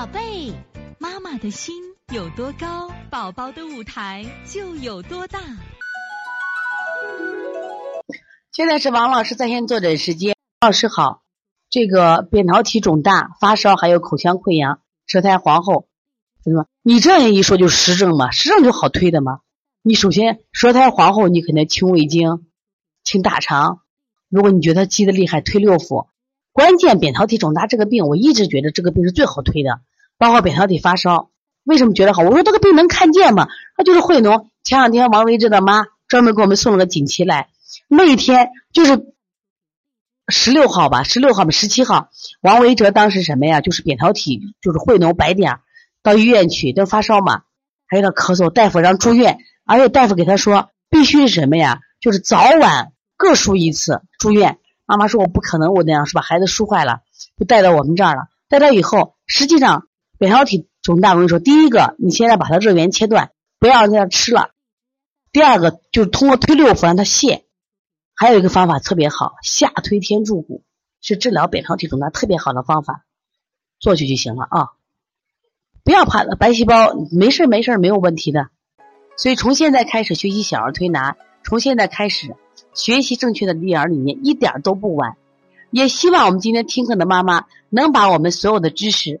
宝贝，妈妈的心有多高，宝宝的舞台就有多大。现在是王老师在线坐诊时间。老师好，这个扁桃体肿大、发烧，还有口腔溃疡、舌苔黄厚，怎么？你这样一说就实证嘛？实证就好推的嘛？你首先舌苔黄厚，你肯定清胃经、清大肠。如果你觉得积的厉害，推六腑。关键扁桃体肿大这个病，我一直觉得这个病是最好推的，包括扁桃体发烧。为什么觉得好？我说这个病能看见吗？他就是惠农。前两天王维志的妈专门给我们送了个锦旗来，那一天就是十六号吧，十六号嘛，十七号，王维哲当时什么呀？就是扁桃体就是汇农白点，到医院去都发烧嘛，还有点咳嗽，大夫让住院，而且大夫给他说必须是什么呀？就是早晚各输一次住院。妈妈说：“我不可能，我那样是把孩子输坏了，就带到我们这儿了。带到以后，实际上扁桃体肿大，我跟你说，第一个，你现在把它热源切断，不要让它吃了；第二个，就是通过推六腑让它泻。还有一个方法特别好，下推天柱骨，是治疗扁桃体肿大特别好的方法，做去就行了啊！不要怕，白细胞没事没事没有问题的。所以从现在开始学习小儿推拿，从现在开始。”学习正确的育儿理念一点都不晚，也希望我们今天听课的妈妈能把我们所有的知识